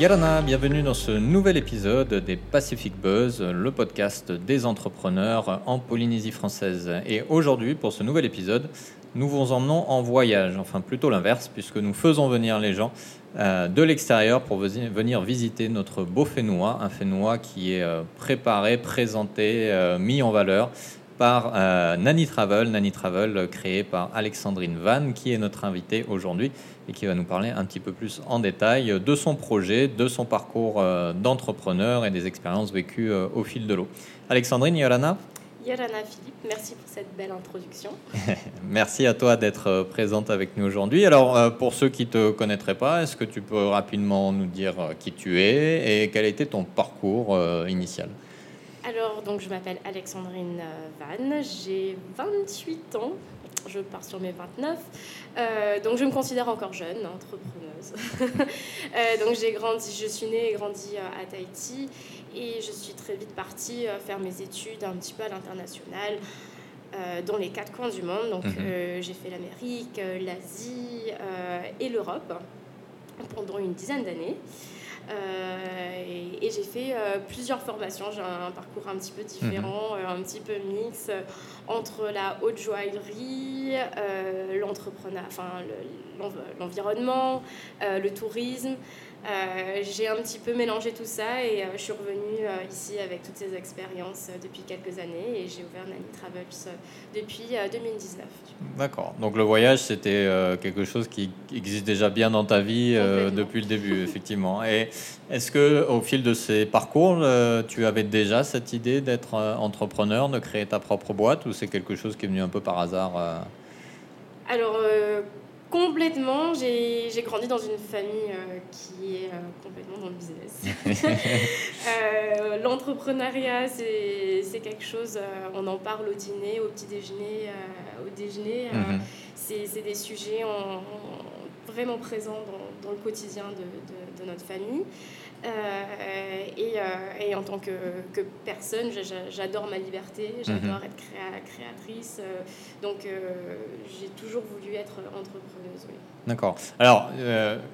Yarana, bienvenue dans ce nouvel épisode des Pacific Buzz, le podcast des entrepreneurs en Polynésie française. Et aujourd'hui, pour ce nouvel épisode, nous vous emmenons en voyage, enfin plutôt l'inverse, puisque nous faisons venir les gens euh, de l'extérieur pour venir visiter notre beau Fénois, un Fénois qui est euh, préparé, présenté, euh, mis en valeur par Nani Travel, Nani Travel créé par Alexandrine Van, qui est notre invitée aujourd'hui et qui va nous parler un petit peu plus en détail de son projet, de son parcours d'entrepreneur et des expériences vécues au fil de l'eau. Alexandrine, Yolana Yolana Philippe, merci pour cette belle introduction. merci à toi d'être euh, présente avec nous aujourd'hui. Alors, euh, pour ceux qui ne te connaîtraient pas, est-ce que tu peux rapidement nous dire euh, qui tu es et quel été ton parcours initial? Alors, donc, je m'appelle Alexandrine Van, j'ai 28 ans, je pars sur mes 29. donc je me considère encore jeune, entrepreneuse. donc j'ai grandi, je suis née et grandi à Tahiti et je suis très vite partie euh, faire mes études un petit peu à l'international. Euh, dans les quatre coins du monde. Donc, mhm. euh, j'ai fait l'Amérique, l'Asie et l'Europe pendant une dizaine d'années. Et, j'ai fait plusieurs formations. J'ai un, parcours un petit peu différent, mhm. un petit peu mix entre la haute joaillerie, l'entrepreneuriat, enfin, l'environnement, le tourisme. Euh, j'ai un petit peu mélangé tout ça et euh, je suis revenue euh, ici avec toutes ces expériences depuis quelques années et j'ai ouvert Nani Travels depuis 2019. D'accord. Donc le voyage, c'était quelque chose qui existe déjà bien dans ta vie depuis le début, effectivement. Et est-ce que au fil de ces parcours, tu avais déjà cette idée d'être entrepreneur, de créer ta propre boîte ou c'est quelque chose qui est venu un peu par hasard Alors Complètement. J'ai grandi dans une famille euh, qui est euh, complètement dans le business. euh, L'entrepreneuriat, c'est quelque chose, on en parle au dîner, au petit déjeuner, au déjeuner. Mhm. C'est des sujets vraiment présents dans, dans, le quotidien de, de, de notre famille. Euh, et, euh, et, en tant que, que personne, j'adore ma liberté, j'adore mhm. être créatrice. Euh, donc j'ai toujours voulu être entrepreneuse. Oui. D'accord. Alors,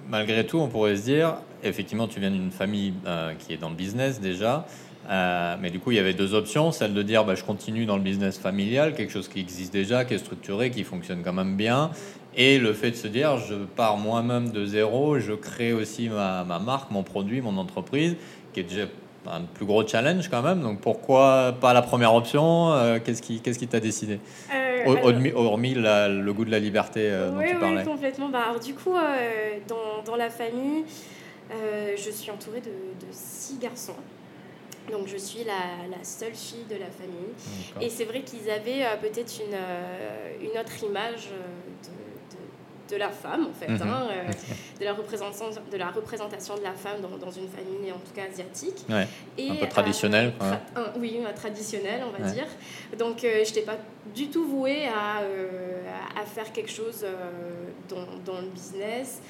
malgré tout, on pourrait se dire, effectivement, tu viens d'une famille qui est dans le business déjà. mais du coup, il y avait deux options. Celle de dire, bah, je continue dans le business familial, quelque chose qui existe déjà, qui est structuré, qui fonctionne quand même bien. Et le fait de se dire, je pars moi-même de zéro, je crée aussi ma, ma, marque, mon produit, mon entreprise, qui est déjà un plus gros challenge quand même. Donc pourquoi pas la première option euh, Qu'est-ce qui t'a décidé? Euh, Hormis le goût de la liberté euh, dont tu parlais. Oui, complètement. Bah, alors, du coup, dans, dans, la famille, je suis entourée de, de, six garçons. Donc je suis la, la, seule fille de la famille. Et c'est vrai qu'ils avaient peut-être une, une autre image de la femme, en fait, mhm. hein, euh, de, la représentation, de la représentation de la femme dans, dans une famille, en tout cas asiatique. Et, un peu traditionnelle. Euh, oui, traditionnelle, on va dire. Donc, euh, je n'étais pas du tout vouée à, à faire quelque chose dans, dans, le business.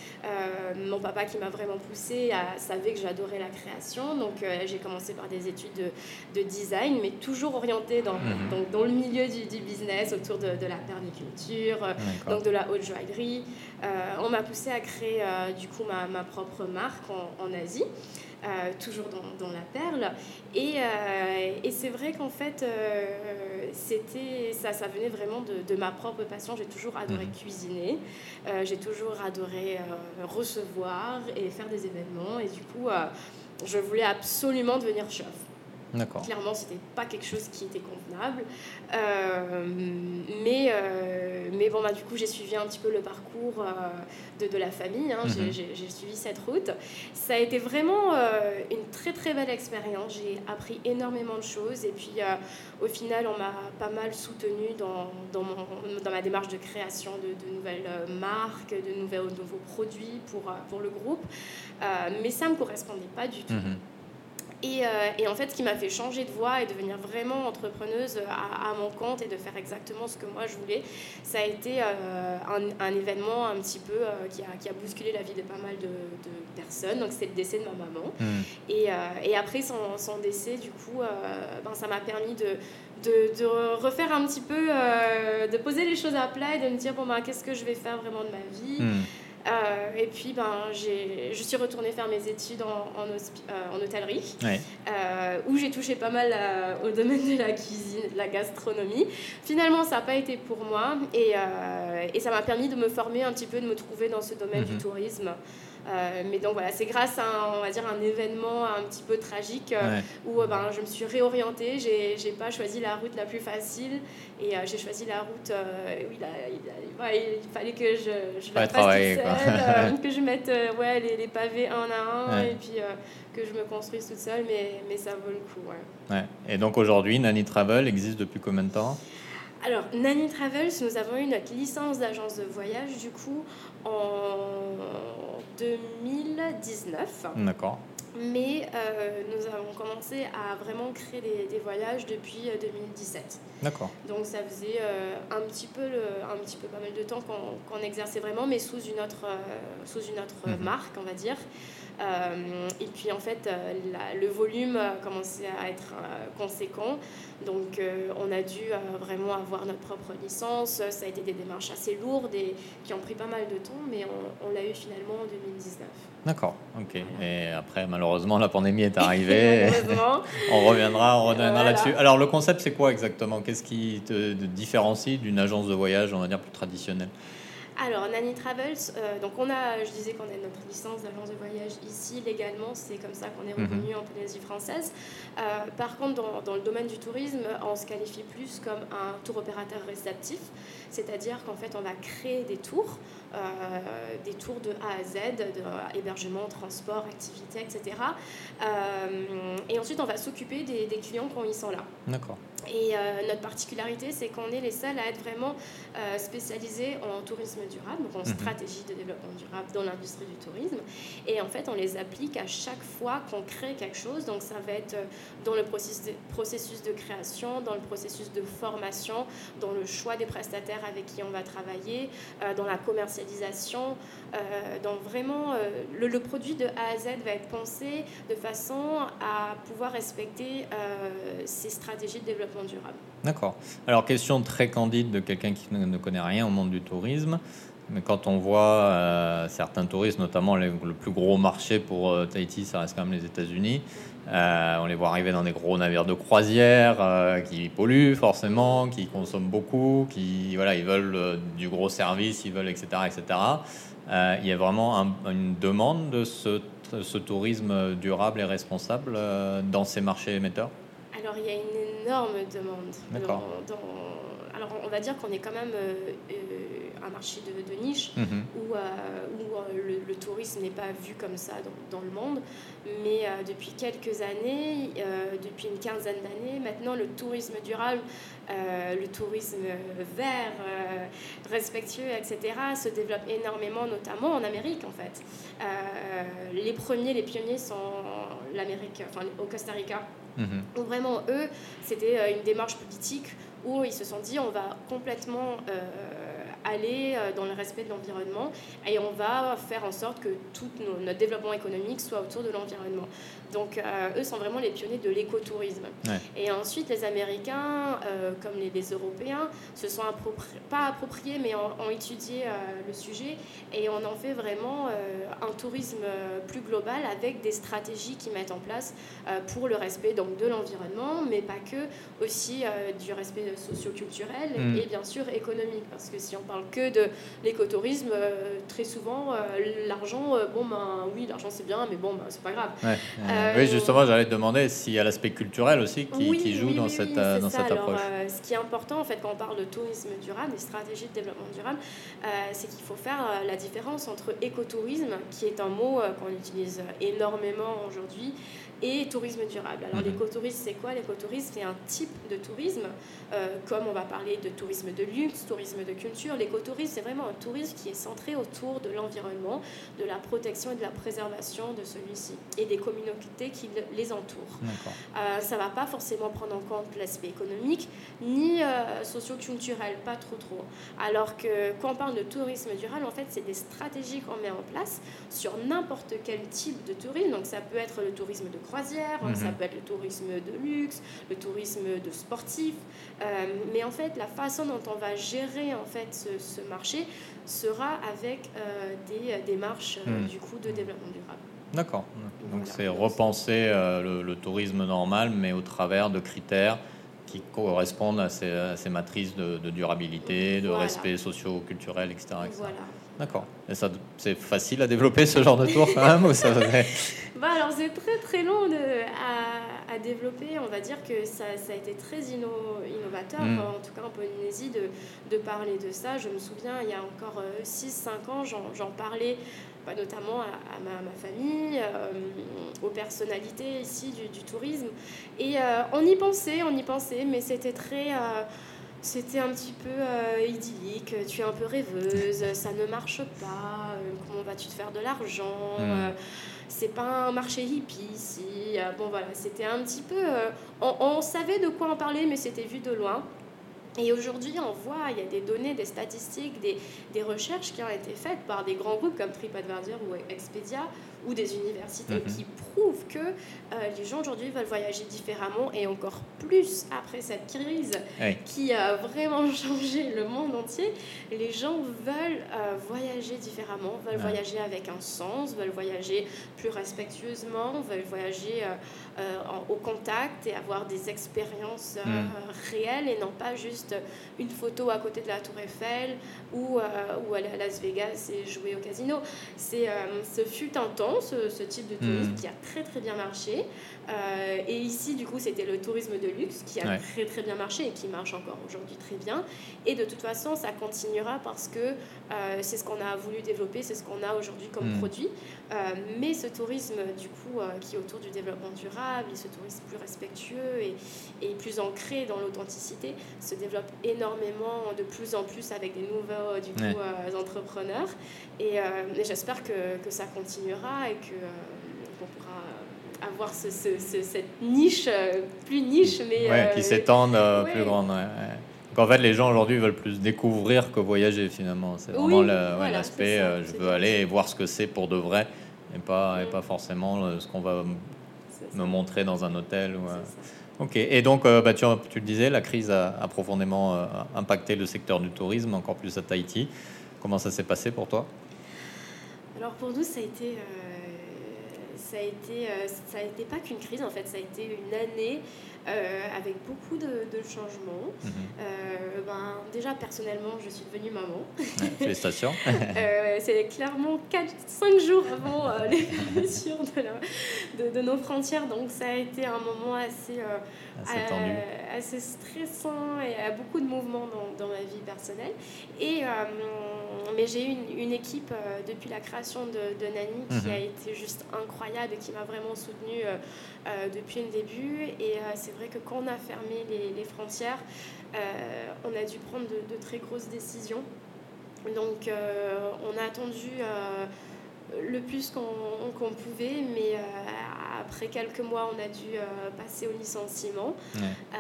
mon papa, qui m'a vraiment poussée, savait que j'adorais la création. Donc, j'ai commencé par des études de, de, design, mais toujours orientée dans, mhm. dans, le milieu du, du, business, autour de, de la permaculture, donc de la haute joaillerie. Euh, on m'a poussé à créer euh, du coup ma, ma, propre marque en, en Asie. Euh, toujours dans, dans, la perle. Et, et c'est vrai qu'en fait, c'était ça, ça venait vraiment de, de, ma propre passion. J'ai toujours adoré mhm. cuisiner, j'ai toujours adoré recevoir et faire des événements. Et du coup, je voulais absolument devenir chef. Clairement, c'était pas quelque chose qui était convenable. Euh, mais, euh, mais bon, bah, du coup, j'ai suivi un petit peu le parcours euh, de, de, la famille. Hein. Mhm. J'ai suivi cette route. Ça a été vraiment une très très belle expérience. J'ai appris énormément de choses. Et puis, au final, on m'a pas mal soutenue dans, dans, dans, ma démarche de création de, de nouvelles marques, de nouveaux, nouveaux produits pour, pour le groupe. mais ça ne me correspondait pas du tout. Mhm. Et, euh, et, en fait, ce qui m'a fait changer de voie et devenir vraiment entrepreneuse à, mon compte et de faire exactement ce que moi je voulais, ça a été euh, un, un, événement un petit peu euh, qui, a, qui, a, bousculé la vie de pas mal de, de personnes. Donc, c'est le décès de ma maman. Hmm. Et, et, après son, son, décès, du coup, ben, ça m'a permis de, de, de, refaire un petit peu, de poser les choses à plat et de me dire, bon, ben, qu'est-ce que je vais faire vraiment de ma vie? Hmm. et puis, ben, je suis retournée faire mes études en, en, hôtellerie, où j'ai touché pas mal au domaine de la cuisine, de la gastronomie. Finalement, ça n'a pas été pour moi et, et ça m'a permis de me former un petit peu, de me trouver dans ce domaine du mhm. tourisme. Euh, mais donc voilà, c'est grâce à un, on va dire un événement un petit peu tragique euh, où euh, ben, je me suis réorientée. J'ai, j'ai pas choisi la route la plus facile et j'ai choisi la route où il, il, fallait que je, je la fasse seule, que je mette ouais, les, les, pavés un à un et puis que je me construise toute seule, mais, mais ça vaut le coup. Ouais. Et donc aujourd'hui, Nani Travel existe depuis combien de temps? Alors, Nani Travels, nous avons eu notre licence d'agence de voyage du coup en 2019. D'accord. Mais euh, nous avons commencé à vraiment créer des, voyages depuis 2017. Euh, D'accord. Donc ça faisait euh, un, petit peu un petit peu pas mal de temps qu'on exerçait vraiment, mais sous une autre, sous une autre mhm. marque, on va dire. Euh, et puis en fait, euh, le volume a commencé à être euh, conséquent. Donc on a dû vraiment avoir notre propre licence. Ça a été des démarches assez lourdes et qui ont pris pas mal de temps, mais on, l'a eu finalement en 2019. D'accord, ok. Et après, malheureusement, la pandémie est arrivée. on reviendra, on reviendra là-dessus. Alors, le concept, c'est quoi exactement? Qu'est-ce qui te différencie d'une agence de voyage, on va dire, plus traditionnelle? Alors, Nani Travels, euh, donc on a, je disais qu'on a notre licence d'agence de voyage ici légalement, c'est comme ça qu'on est mhm. reconnu en Polynésie française. Euh, par contre, dans, dans, le domaine du tourisme, on se qualifie plus comme un tour opérateur réceptif, c'est-à-dire qu'en fait, on va créer des tours, euh, des tours de A à Z, de hébergement, transport, activité, etc. et ensuite, on va s'occuper des, des clients quand ils sont là. D'accord. Et notre particularité, c'est qu'on est les seuls à être vraiment spécialisés en tourisme durable, donc en mhm. stratégie de développement durable dans l'industrie du tourisme. Et en fait, on les applique à chaque fois qu'on crée quelque chose. Donc ça va être euh, dans le processus de, création, dans le processus de formation, dans le choix des prestataires avec qui on va travailler, euh, dans la commercialisation. Euh, donc vraiment, le, le, produit de A à Z va être pensé de façon à pouvoir respecter ces stratégies de développement durable. D'accord. Alors question très candide de quelqu'un qui ne connaît rien au monde du tourisme. Mais quand on voit euh, certains touristes, notamment le plus gros marché pour euh, Tahiti, ça reste quand même les États-Unis. Euh, on les voit arriver dans des gros navires de croisière qui polluent forcément, qui consomment beaucoup, qui voilà, ils veulent du gros service, ils veulent etc. etc. il y a vraiment une demande de ce, ce, tourisme durable et responsable dans ces marchés émetteurs? Alors il y a une énorme demande. Dans, alors on va dire qu'on est quand même un marché de, niche mhm. où, euh, où euh, le, tourisme n'est pas vu comme ça dans, le monde. Mais euh, depuis quelques années, depuis une quinzaine d'années, maintenant le tourisme durable, le tourisme vert, respectueux, etc., se développe énormément, notamment en Amérique en fait. les premiers, les pionniers sont l'Amérique, enfin au Costa Rica. Mhm. Où vraiment, eux, c'était une démarche politique où ils se sont dit on va complètement aller euh, dans le respect de l'environnement et on va faire en sorte que tout notre développement économique soit autour de l'environnement. Donc euh, eux sont vraiment les pionniers de l'écotourisme. Et ensuite les Américains, euh, comme les, Européens, se sont pas appropriés mais ont, étudié le sujet et on en fait vraiment un tourisme plus global avec des stratégies qui mettent en place pour le respect donc, de l'environnement, mais pas que, aussi du respect socioculturel mm. et bien sûr économique. Parce que si on parle que de l'écotourisme, euh, très souvent, euh, l'argent, euh, bon, ben oui, l'argent c'est bien, mais bon, ben, c'est pas grave. oui, justement, j'allais te demander s'il y a l'aspect culturel aussi qui, joue dans cette, dans cette approche. ce qui est important, en fait, quand on parle de tourisme durable, des stratégies de développement durable, c'est qu'il faut faire la différence entre écotourisme, qui est un mot qu'on utilise énormément aujourd'hui, et tourisme durable. Alors mhm. l'écotourisme, c'est quoi? L'écotourisme, c'est un type de tourisme, euh, comme on va parler de tourisme de luxe, tourisme de culture. L'écotourisme, c'est vraiment un tourisme qui est centré autour de l'environnement, de la protection et de la préservation de celui-ci et des communautés qui les entourent. Euh, ça ne va pas forcément prendre en compte l'aspect économique, ni euh, socio-culturel, pas trop trop. Alors que quand on parle de tourisme durable, en fait, c'est des stratégies qu'on met en place sur n'importe quel type de tourisme. Donc ça peut être le tourisme de croisière, Mhm. ça peut être le tourisme de luxe, le tourisme de sportif. Euh, mais en fait, la façon dont on va gérer en fait ce, ce marché sera avec euh, des euh, démarches Mhm. du coup de développement durable. D'accord. Donc Voilà. c'est repenser le, le tourisme normal, mais au travers de critères qui correspondent à ces, à ces matrices de, de durabilité, de Voilà. respect socio-culturel, etc. etc. Voilà. D'accord. Et ça, c'est facile à développer ce genre de tour quand même ou ça Bah alors c'est très très long de, à, à développer. On va dire que ça, ça a été très inno- innovateur, Mm. en tout cas en Polynésie, de, de parler de ça. Je me souviens, il y a encore 6-5 ans, j'en parlais bah, notamment à, à ma, ma famille, euh, aux personnalités ici du, du tourisme. Et euh, on y pensait, on y pensait, mais c'était très... euh, c'était un petit peu euh, idyllique, tu es un peu rêveuse, ça ne marche pas, euh, comment vas-tu te faire de l'argent? Mm. euh, c'est pas un marché hippie ici. Euh, Bon voilà, c'était un petit peu... euh, on, on savait de quoi en parler, mais c'était vu de loin. Et aujourd'hui, on voit, il y a des données, des statistiques, des, des recherches qui ont été faites par des grands groupes comme TripAdvisor ou Expedia ou des universités Mhm. qui prouvent que euh, les gens aujourd'hui veulent voyager différemment et encore plus après cette crise qui a vraiment changé le monde entier. Les gens veulent euh, voyager différemment, veulent voyager avec un sens, veulent voyager plus respectueusement, veulent voyager euh, en- au contact et avoir des expériences Mm. réelles et non pas juste une photo à côté de la Tour Eiffel ou, euh, ou aller à Las Vegas et jouer au casino. C'est, euh, ce fut un temps, ce, ce type de tourisme Mm. qui a très très bien marché. Euh, et ici, du coup, c'était le tourisme de luxe qui a Ouais. très très bien marché et qui marche encore aujourd'hui très bien. Et de toute façon, ça continuera parce que euh, c'est ce qu'on a voulu développer, c'est ce qu'on a aujourd'hui comme Mm. produit. Euh, mais ce tourisme, du coup, qui est autour du développement durable, et ce tourisme plus respectueux et, et plus ancré dans l'authenticité, se développe énormément, de plus en plus avec des nouveaux du coup, Ouais. entrepreneurs. Et, et j'espère que, que ça continuera et que avoir ce, ce- ce- cette niche, euh, plus niche, mais... Ouais, euh, qui s'étendent euh, ouais. plus grande. Donc en fait, les gens aujourd'hui veulent plus découvrir que voyager finalement. C'est vraiment Oui, voilà, l'aspect, euh, je veux aller et voir ce que c'est pour de vrai et pas, et pas forcément euh, ce qu'on va me montrer dans un hôtel. Ou, euh. Ok, et donc euh, bah, tu, tu le disais, la crise a, a profondément euh, impacté le secteur du tourisme, encore plus à Tahiti. Comment ça s'est passé pour toi? Alors pour nous, ça a été, euh, ça a été, euh, ça a été pas qu'une crise en fait, ça a été une année euh, avec beaucoup de, de changements. Mhm. Euh, ben, déjà personnellement, je suis devenue maman. Ouais, Félicitations. Euh, c'est clairement 5 jours avant les fermetures de, la- de, de nos frontières, donc ça a été un moment assez, Assez stressant et euh, beaucoup de mouvements dans, dans ma vie personnelle. Et, mais j'ai eu une, une équipe depuis la création de, de Nani qui Mhm. a été juste incroyable et qui m'a vraiment soutenue euh, depuis le début. Et euh, c'est vrai que quand on a fermé les, frontières, euh, on a dû prendre de, de très grosses décisions. Donc euh, on a attendu euh, le plus qu'on qu'on pouvait, mais euh, après quelques mois, on a dû euh, passer au licenciement Ouais. euh,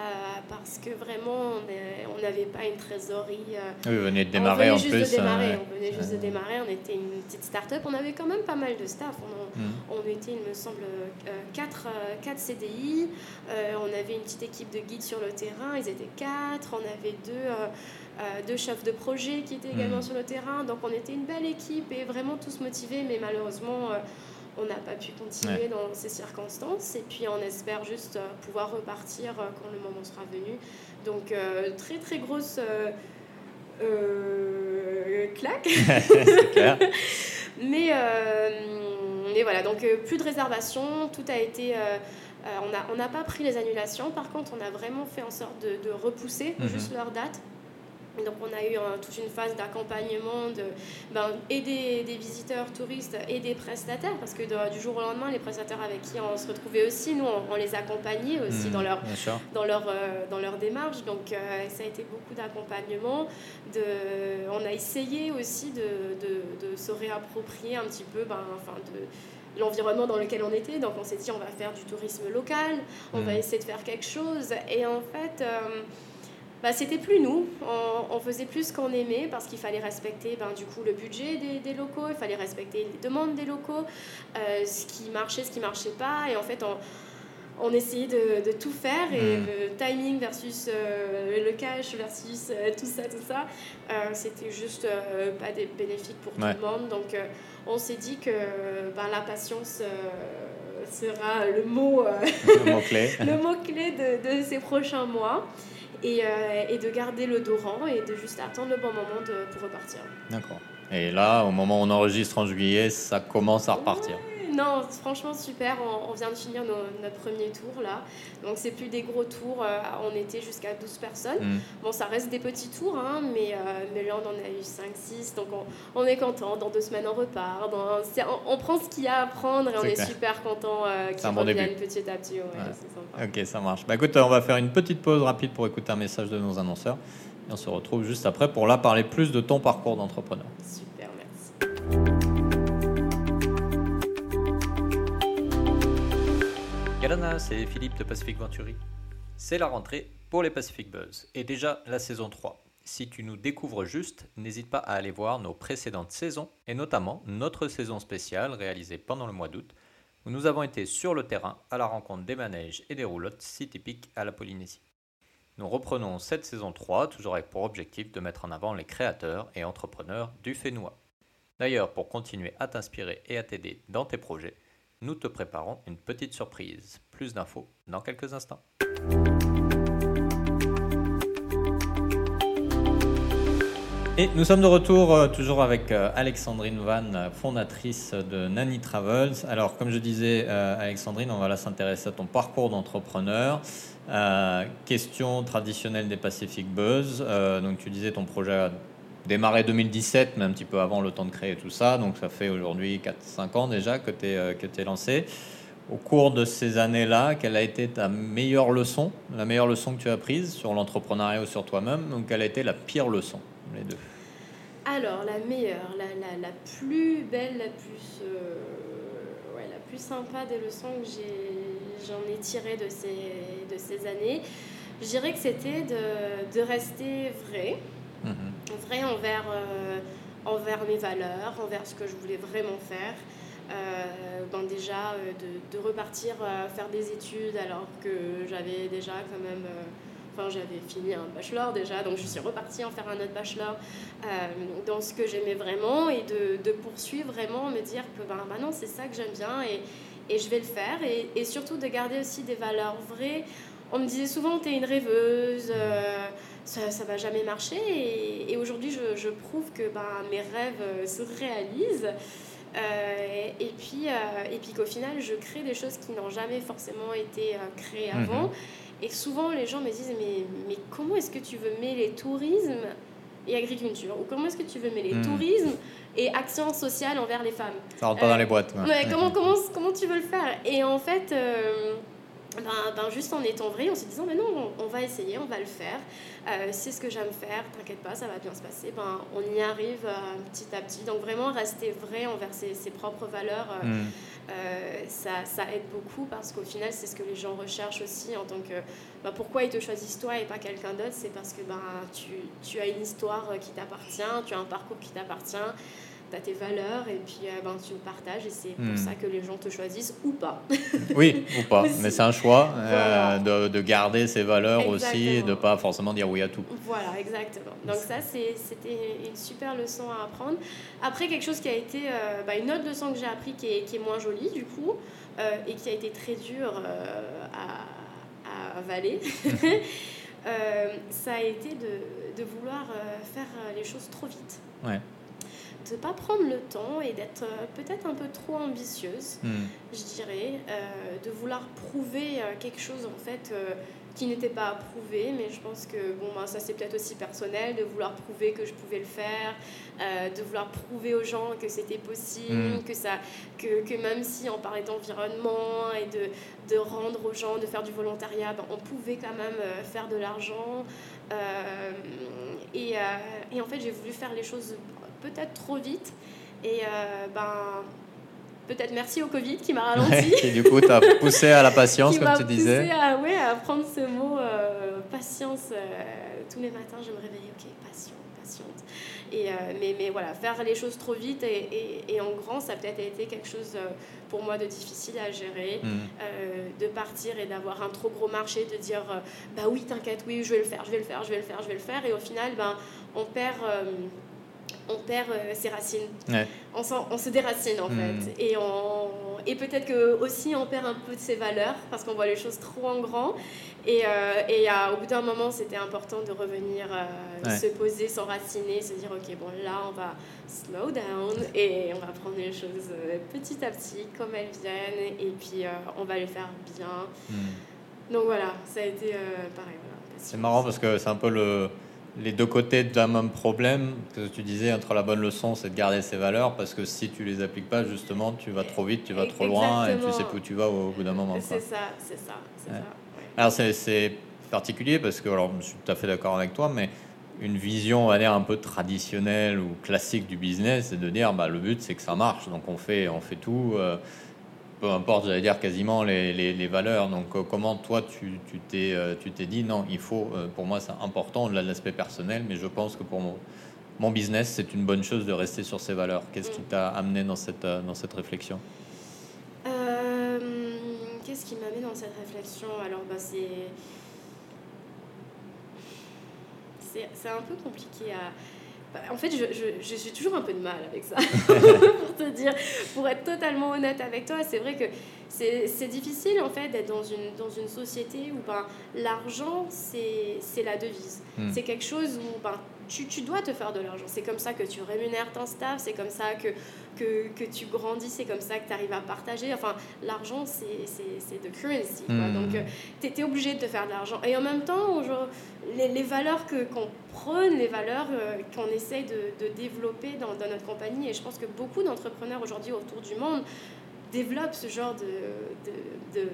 parce que vraiment, on on n'avait pas une trésorerie. euh, Oui, vous venez de on démarrer venait en juste plus. de démarrer, euh, on venait juste de euh, démarrer, on était une petite start-up, on avait quand même pas mal de staff. On, mhm. on était, il me semble, 4 CDI. Euh, on avait une petite équipe de guides sur le terrain. Ils étaient 4. On avait deux, euh, deux chefs de projet qui étaient également Mhm. sur le terrain. Donc on était une belle équipe et vraiment tous motivés. Mais malheureusement, euh, on n'a pas pu continuer dans ces circonstances. Et puis on espère juste euh, pouvoir repartir euh, quand le moment sera venu. Donc très très grosse claque. Clair. Mais, mais voilà, donc plus de réservations, tout a été... on n'a on n'a pas pris les annulations, par contre on a vraiment fait en sorte de, de repousser Mhm. juste leur date. Donc on a eu euh, toute une phase d'accompagnement de, ben, et des, des visiteurs touristes et des prestataires, parce que de- du jour au lendemain, les prestataires avec qui on se retrouvait aussi, nous on, on les accompagnait aussi Mhm, dans leur dans leur, euh, dans leur démarche. Donc euh, ça a été beaucoup d'accompagnement. De, on a essayé aussi de, de, se réapproprier un petit peu ben, enfin, de l'environnement dans lequel on était. Donc on s'est dit on va faire du tourisme local, on va Mhm. essayer de faire quelque chose. Et en fait... euh, bah, c'était plus nous. On, faisait plus ce qu'on aimait parce qu'il fallait respecter ben, du coup le budget des, locaux, il fallait respecter les demandes des locaux, euh, ce qui marchait, ce qui marchait pas. Et en fait, on, on essayait de, tout faire et hmm. le timing versus euh, le cash versus euh, tout ça, tout ça, c'était juste pas des bénéfiques pour tout le monde. Donc on s'est dit que ben, la patience sera le mot, le mot clé, le mot -clé de, de ces prochains mois et, euh, et, de garder le dos rang et de juste attendre le bon moment de, pour repartir. D'accord. Et là, au moment où on enregistre en juillet, ça commence à repartir non, franchement super. On, vient de finir notre premier tour là. Donc c'est plus des gros tours. Euh, on était jusqu'à 12 personnes. Mm. Bon, ça reste des petits tours, hein, mais, euh, mais là on en a eu 5-6. Donc on, est content. Dans deux semaines on repart. on, prend ce qu'il y a à prendre et on est super content euh, qu'ils bon reviennent petit à petit. Ok, ça marche. Bah, écoute, on va faire une petite pause rapide pour écouter un message de nos annonceurs. Et on se retrouve juste après pour là parler plus de ton parcours d'entrepreneur. Super, Galana, c'est Philippe de Pacific Venturi. C'est la rentrée pour les Pacific Buzz et déjà la saison 3. Si tu nous découvres juste, n'hésite pas à aller voir nos précédentes saisons et notamment notre saison spéciale réalisée pendant le mois d'août où nous avons été sur le terrain à la rencontre des manèges et des roulottes si typiques à la Polynésie. Nous reprenons cette saison 3 toujours avec pour objectif de mettre en avant les créateurs et entrepreneurs du Fénois. D'ailleurs, pour continuer à t'inspirer et à t'aider dans tes projets, nous te préparons une petite surprise. Plus d'infos dans quelques instants. Et nous sommes de retour euh, toujours avec euh, Alexandrine Van, fondatrice de Nani Travels. Alors, comme je disais, euh, Alexandrine, on va là s'intéresser à ton parcours d'entrepreneur. question traditionnelle des Pacific Buzz. donc, tu disais ton projet démarré 2017, mais un petit peu avant le temps de créer tout ça. Donc ça fait aujourd'hui 4-5 ans déjà que tu es, euh, que es lancé. Au cours de ces années-là, quelle a été ta meilleure leçon, la meilleure leçon que tu as apprise sur l'entrepreneuriat ou sur toi-même? Donc quelle a été la pire leçon, les deux? Alors la meilleure, la, la, la plus belle, la plus, euh, ouais, la plus sympa des leçons que j'en ai, tirées de ces, de ces années, je dirais que c'était de, de rester vrai. Mhm vrai envers, euh, envers mes valeurs, envers ce que je voulais vraiment faire. Euh, ben déjà euh, de, de, repartir faire des études alors que j'avais déjà quand même enfin j'avais fini un bachelor déjà donc je suis repartie en faire un autre bachelor dans ce que j'aimais vraiment et de, de, poursuivre vraiment me dire que ben, ben c'est ça que j'aime bien et, et, je vais le faire et, et, surtout de garder aussi des valeurs vraies on me disait souvent tu es une rêveuse ça, ça va jamais marcher. Et, aujourd'hui, je, je, prouve que ben, mes rêves euh, se réalisent. Euh, et puis, euh, et puis qu'au final, je crée des choses qui n'ont jamais forcément été créées mhm. avant. Et souvent, les gens me disent Mais, mais comment est-ce que tu veux mêler tourisme et agriculture? Ou comment est-ce que tu veux mêler mhm. tourisme et action sociale envers les femmes? Ça rentre pas dans les boîtes. comment, comment, comment tu veux le faire? Et en fait. Ben, ben, juste en étant vrai, en se disant, mais non, on, va essayer, on va le faire, euh, c'est ce que j'aime faire, t'inquiète pas, ça va bien se passer, ben, on y arrive euh, petit à petit. Donc vraiment rester vrai envers ses, ses propres valeurs, euh, mm. ça, ça, aide beaucoup parce qu'au final, c'est ce que les gens recherchent aussi en tant que... Ben, pourquoi ils te choisissent toi et pas quelqu'un d'autre? C'est parce que ben, tu, tu as une histoire qui t'appartient, tu as un parcours qui t'appartient tu as tes valeurs et puis euh, ben, tu le partages et c'est pour hmm. ça que les gens te choisissent ou pas. oui, ou pas, mais c'est un choix euh, de, de, garder ses valeurs aussi et de pas forcément dire oui à tout. Voilà, exactement. Donc ça, c'était une super leçon à apprendre. Après, quelque chose qui a été, euh, bah, une autre leçon que j'ai appris qui est, qui est, moins jolie du coup et qui a été très dure à, à, avaler. ça a été de, de vouloir faire les choses trop vite. Ouais de ne pas prendre le temps et d'être euh, peut-être un peu trop ambitieuse, hmm. je dirais, euh, de vouloir prouver euh, quelque chose en fait qui n'était pas approuvé, mais je pense que bon, ben, ça c'est peut-être aussi personnel, de vouloir prouver que je pouvais le faire, de vouloir prouver aux gens que c'était possible, hmm. que, ça, que, que, même si on parlait d'environnement et de, de, rendre aux gens, de faire du volontariat, ben, on pouvait quand même faire de l'argent. et, et, en fait j'ai voulu faire les choses peut-être trop vite. Et euh, ben, peut-être merci au Covid qui m'a ralenti. et du coup, tu as poussé à la patience, comme tu disais. À, ouais, à prendre ce mot euh, patience euh, tous les matins, je me réveillais, ok, patiente, patiente. Et, mais, mais voilà, faire les choses trop vite et, et, en grand, ça a peut-être été quelque chose pour moi de difficile à gérer, mm. de partir et d'avoir un trop gros marché, de dire, bah oui, t'inquiète, oui, je vais le faire, je vais le faire, je vais le faire, je vais le faire. Et au final, ben, on perd on perd euh, ses racines. On, on, se déracine en hmm. fait. Et, on, et peut-être que aussi on perd un peu de ses valeurs parce qu'on voit les choses trop en grand. Et, euh, et au bout d'un moment, c'était important de revenir euh, se poser, s'enraciner, se dire ok, bon là on va slow down et on va prendre les choses petit à petit comme elles viennent et puis on va les faire bien. Hmm. Donc voilà, ça a été pareil. c'est marrant parce que c'est un peu le les deux côtés d'un même problème que tu disais entre la bonne leçon c'est de garder ses valeurs parce que si tu les appliques pas justement tu vas trop vite tu vas trop loin et tu sais plus où tu vas au, bout d'un moment c'est ça c'est ça, ça alors c'est particulier parce que alors je suis tout à fait d'accord avec toi mais une vision on va dire un peu traditionnelle ou classique du business c'est de dire bah le but c'est que ça marche. Donc on fait on fait tout euh, peu importe, j'allais dire quasiment les, les, valeurs. Donc, euh, comment toi, tu, tu t'es, euh, tu t'es dit non, il faut, euh, pour moi, c'est important au-delà de l'aspect personnel, mais je pense que pour mon, mon business, c'est une bonne chose de rester sur ces valeurs. Qu'est-ce qui t'a amené dans cette, dans cette réflexion? Qu'est-ce qui m'a amené dans cette réflexion? Alors, bah, c'est. C'est un peu compliqué à en fait, je, suis toujours un peu de mal avec ça, pour te dire, pour être totalement honnête avec toi. C'est vrai que c'est difficile, en fait, d'être dans une, dans une société où ben, l'argent, c'est la devise. Hmm. C'est quelque chose où ben, tu, tu, dois te faire de l'argent. C'est comme ça que tu rémunères ton staff, c'est comme ça que, que, que, tu grandis, c'est comme ça que tu arrives à partager. Enfin, l'argent, c'est de currency. Hmm. Donc, euh, tu es, obligé de te faire de l'argent. Et en même temps, les, les valeurs qu'on prône, les valeurs euh, qu'on essaye de, de développer dans, dans, notre compagnie, et je pense que beaucoup d'entrepreneurs aujourd'hui autour du monde développent ce genre de, de de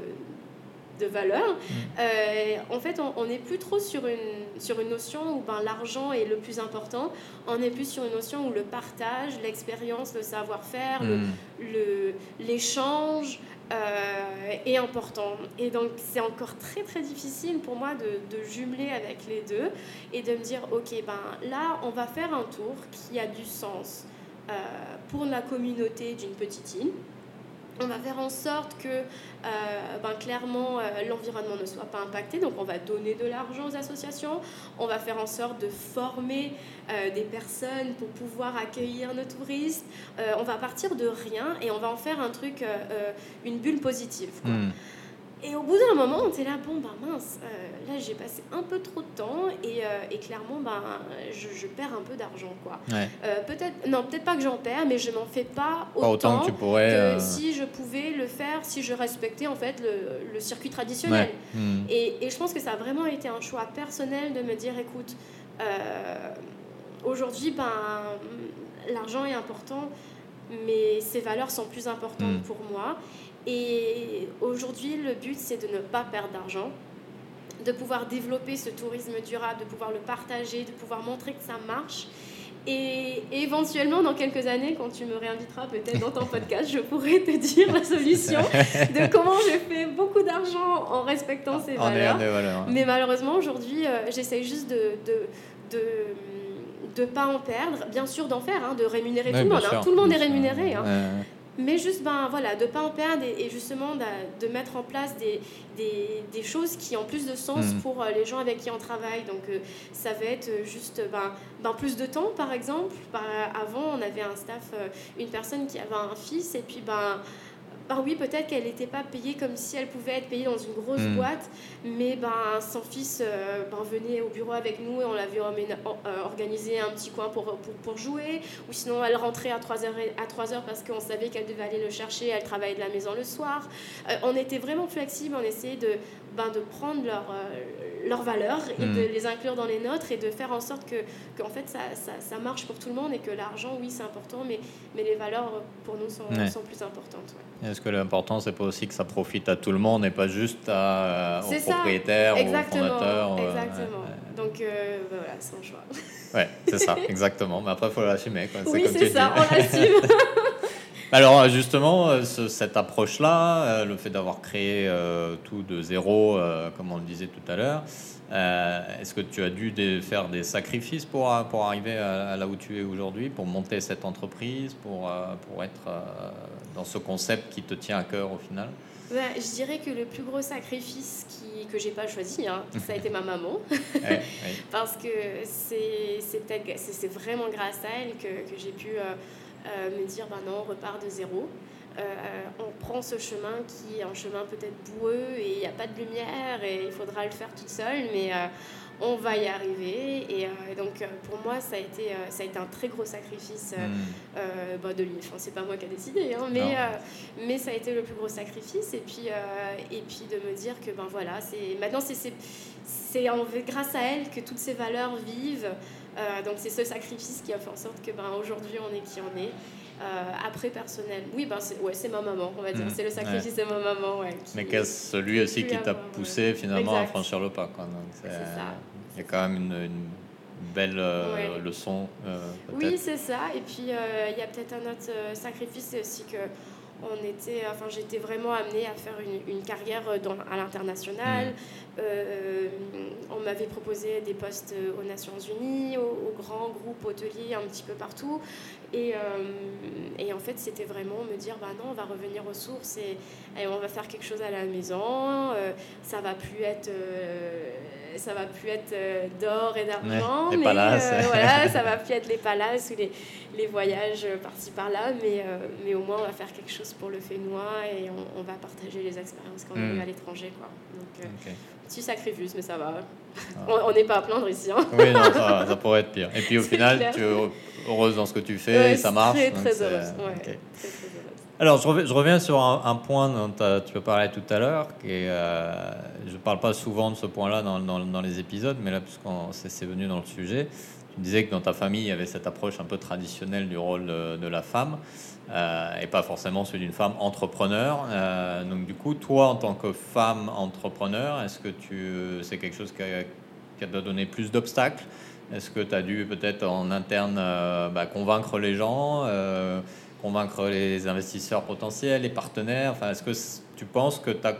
valeur. Mm. Euh, en fait, on n'est plus trop sur une, sur une notion où ben, l'argent est le plus important. On est plus sur une notion où le partage, l'expérience, le savoir-faire, mm. le l'échange euh, est important. Et donc, c'est encore très, très difficile pour moi de, de, jumeler avec les deux et de me dire, OK, ben, là, on va faire un tour qui a du sens euh, pour la communauté d'une petite île on va faire en sorte que euh, ben, clairement euh, l'environnement ne soit pas impacté. Donc on va donner de l'argent aux associations, on va faire en sorte de former euh, des personnes pour pouvoir accueillir nos touristes. on va partir de rien et on va en faire un truc, une bulle positive. Hmm. Et au bout d'un moment, on était là, bon, ben mince, euh, là j'ai passé un peu trop de temps et, euh, et clairement, ben, je, je, perds un peu d'argent. quoi. Euh, peut-être, non, peut-être pas que j'en perds, mais je m'en fais pas autant, que, tu pourrais, si je pouvais le faire, si je respectais en fait le, le circuit traditionnel. Hmm. Et, et, je pense que ça a vraiment été un choix personnel de me dire, écoute, aujourd'hui, ben, l'argent est important, mais ses valeurs sont plus importantes hmm. pour moi. Et aujourd'hui, le but, c'est de ne pas perdre d'argent, de pouvoir développer ce tourisme durable, de pouvoir le partager, de pouvoir montrer que ça marche. Et éventuellement, dans quelques années, quand tu me réinviteras peut-être dans ton podcast, je pourrais te dire la solution de comment j'ai fait beaucoup d'argent en respectant ces valeurs. Mais malheureusement, aujourd'hui, euh, j'essaye juste de, de, de pas en perdre, bien sûr d'en faire, hein, de rémunérer tout le monde. Hein. Tout le monde est rémunéré. Hein mais juste ben voilà de pas en perdre et, justement de, de, mettre en place des, des, des, choses qui ont plus de sens mm. pour euh, les gens avec qui on travaille donc euh, ça va être juste ben, ben, plus de temps par exemple avant on avait un staff euh, une personne qui avait un fils et puis ben ben oui, peut-être qu'elle n'était pas payée comme si elle pouvait être payée dans une grosse hmm. boîte, mais ben, son fils euh, ben, venait au bureau avec nous et on l'avait euh, organisé un petit coin pour, pour, pour, jouer, ou sinon elle rentrait à 3h, à 3 heures parce qu'on savait qu'elle devait aller le chercher, elle travaillait de la maison le soir. Euh, on était vraiment flexible, on essayait de, ben, de prendre leur, leurs valeurs et de hmm. les inclure dans les nôtres et de faire en sorte que, que en fait, ça, ça, ça, marche pour tout le monde et que l'argent, oui, c'est important, mais, mais les valeurs, pour nous, sont, sont plus importantes. Est-ce que l'important, c'est pas aussi que ça profite à tout le monde et pas juste à, aux propriétaires, exactement, aux fondateurs Exactement. Donc, euh, ben voilà, c'est un choix. Ouais, c'est ça, exactement. Mais après, il faut l'assumer. Oui, c'est ça, on l'assume. Alors justement, cette approche-là, le fait d'avoir créé tout de zéro, comme on le disait tout à l'heure, est-ce que tu as dû faire des sacrifices pour, pour arriver à, là où tu es aujourd'hui, pour monter cette entreprise, pour, pour être dans ce concept qui te tient à cœur au final? Bah, je dirais que le plus gros sacrifice qui, que j'ai pas choisi, hein, ça a été ma maman. Parce que c'est vraiment grâce à elle que, que j'ai pu euh, euh, me dire bah non, on repart de zéro. Euh, on prend ce chemin qui est un chemin peut-être boueux et il n'y a pas de lumière et il faudra le faire toute seule, mais on va y arriver. Et euh, donc, euh, pour moi, ça a, été, euh, ça a été un très gros sacrifice hmm. bah, de lui. Enfin, c'est pas moi qui ai décidé, hein, mais, mais ça a été le plus gros sacrifice. Et puis, et puis de me dire que ben, voilà, maintenant, c'est grâce à elle que toutes ces valeurs vivent. donc, c'est ce sacrifice qui a fait en sorte que ben, aujourd'hui, on est qui on est. après, personnel, oui, ben, c'est ouais, ma maman, on va dire. Hmm. C'est le sacrifice de ma maman. Ouais, Mais qu'est-ce celui aussi qui t'a poussé finalement à franchir le pas. C'est ça. Il y a quand même une, belle euh, leçon. Euh, oui, c'est ça. Et puis, euh, il y a peut-être un autre sacrifice aussi que on était, enfin, j'étais vraiment amenée à faire une, une carrière dans, à l'international. Mm. on m'avait proposé des postes aux Nations Unies, aux, grands groupes hôteliers, un petit peu partout. Et, et en fait, c'était vraiment me dire, bah non, on va revenir aux sources et, et on va faire quelque chose à la maison. ça va plus être ça va plus être euh, d'or et d'argent, mais euh, voilà, ça va plus être les palaces ou les, les voyages par-ci par-là, mais, euh, mais au moins on va faire quelque chose pour le Fénois et on, va partager les expériences qu'on a eues à l'étranger. Quoi. Donc, petit sacrifice, mais ça va. Ah. On n'est pas à plaindre ici. Hein. Oui, non, ça, pourrait être pire. Et puis au final, tu es heureuse dans ce que tu fais, ça marche. Très, très heureuse. Alors, je reviens, sur un, point dont tu as parlé tout à l'heure. Euh, je ne parle pas souvent de ce point-là dans, dans, les épisodes, mais là, puisqu'on c'est venu dans le sujet, tu disais que dans ta famille, il y avait cette approche un peu traditionnelle du rôle de, la femme, euh, et pas forcément celui d'une femme entrepreneur. Euh, donc, du coup, toi, en tant que femme entrepreneur, est-ce que tu, c'est quelque chose qui a, qui a donné plus d'obstacles? Est-ce que tu as dû peut-être en interne bah, convaincre les gens convaincre les investisseurs potentiels, les partenaires? Enfin, Est-ce que tu penses que ta,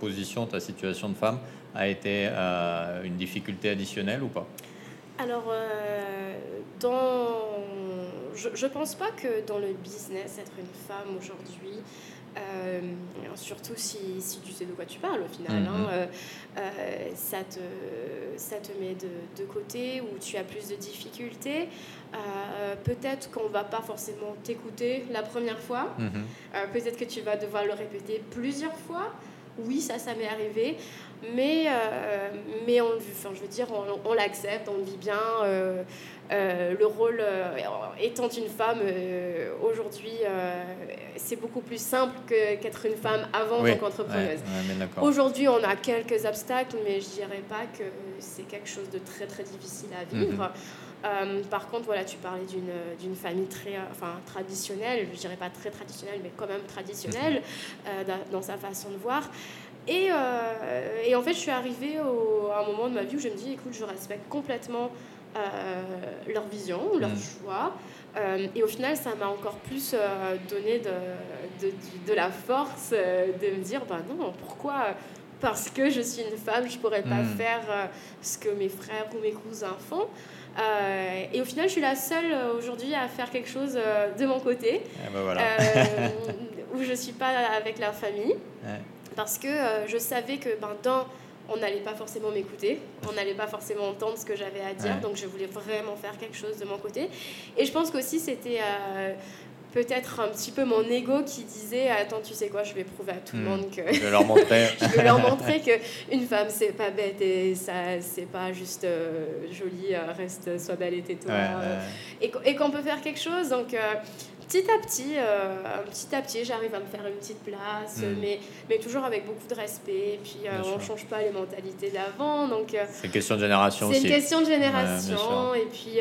position, ta situation de femme a été euh, une difficulté additionnelle ou pas? Alors, euh, dans... je ne pense pas que dans le business, être une femme aujourd'hui, euh, surtout si, si, tu sais de quoi tu parles au final. Hein, mhm. euh, euh, ça, te, ça te met de, de, côté ou tu as plus de difficultés. Peut-être qu'on va pas forcément t'écouter la première fois. Mhm. Peut-être que tu vas devoir le répéter plusieurs fois. Oui, ça, ça m'est arrivé. Mais, mais on, enfin, je veux dire, on, on l'accepte, on le vit bien. Euh, le rôle, euh, étant une femme, euh, aujourd'hui, c'est beaucoup plus simple qu'être une femme avant en tant qu'entrepreneuse. aujourd'hui, on a quelques obstacles, mais je dirais pas que c'est quelque chose de très très difficile à vivre. Mhm. par contre, voilà, tu parlais d'une famille très enfin, traditionnelle, je dirais pas très traditionnelle, mais quand même traditionnelle mhm. dans sa façon de voir. Et, et, en fait, je suis arrivée au, à un moment de ma vie où je me dis, écoute, je respecte complètement euh, leur vision, leur mm. choix. Euh, et au final, ça m'a encore plus euh, donné de, de, de, la force de me dire, bah non, pourquoi parce que je suis une femme, je pourrais pas mm. faire ce que mes frères ou mes cousins font. Et au final, je suis la seule aujourd'hui à faire quelque chose de mon côté, eh ben voilà. où je suis pas avec la famille, parce que je savais que ben, dans on n'allait pas forcément m'écouter, on n'allait pas forcément entendre ce que j'avais à dire, donc je voulais vraiment faire quelque chose de mon côté. Et je pense qu'aussi c'était euh, peut-être un petit peu mon ego qui disait attends tu sais quoi je vais prouver à tout le hmm. monde que je vais leur montrer. Je vais leur montrer que une femme c'est pas bête et ça c'est pas juste euh, joli euh, reste sois belle et tais-toi. Et, qu'on peut faire quelque chose. Donc petit à petit, euh, petit à petit, j'arrive à me faire une petite place, hmm. mais, mais toujours avec beaucoup de respect. Et puis, euh, on ne change pas les mentalités d'avant. Donc, euh, c'est une question de génération C'est une question de génération. et, puis,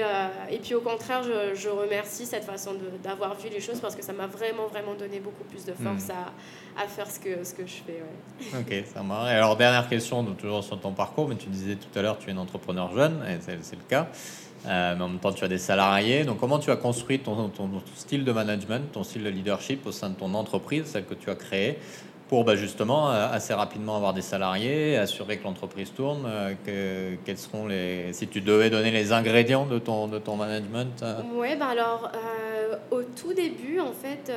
et puis, au contraire, je, je remercie cette façon d'avoir vu les choses parce que ça m'a vraiment, vraiment donné beaucoup plus de force hmm. à, à, faire ce que, ce que je fais. Ok, ça marche. alors, dernière question, toujours sur ton parcours, mais tu disais tout à l'heure, tu es une entrepreneur jeune, et c'est le cas. Euh, mais en même temps, tu as des salariés. Donc, comment tu as construit ton, style de management, ton style de leadership au sein de ton entreprise, celle que tu as créée, pour bah, justement euh, assez rapidement avoir des salariés, assurer que l'entreprise tourne euh, que, Quels seront les. Si tu devais donner les ingrédients de ton, de ton management Oui, ben alors, au tout début, en fait,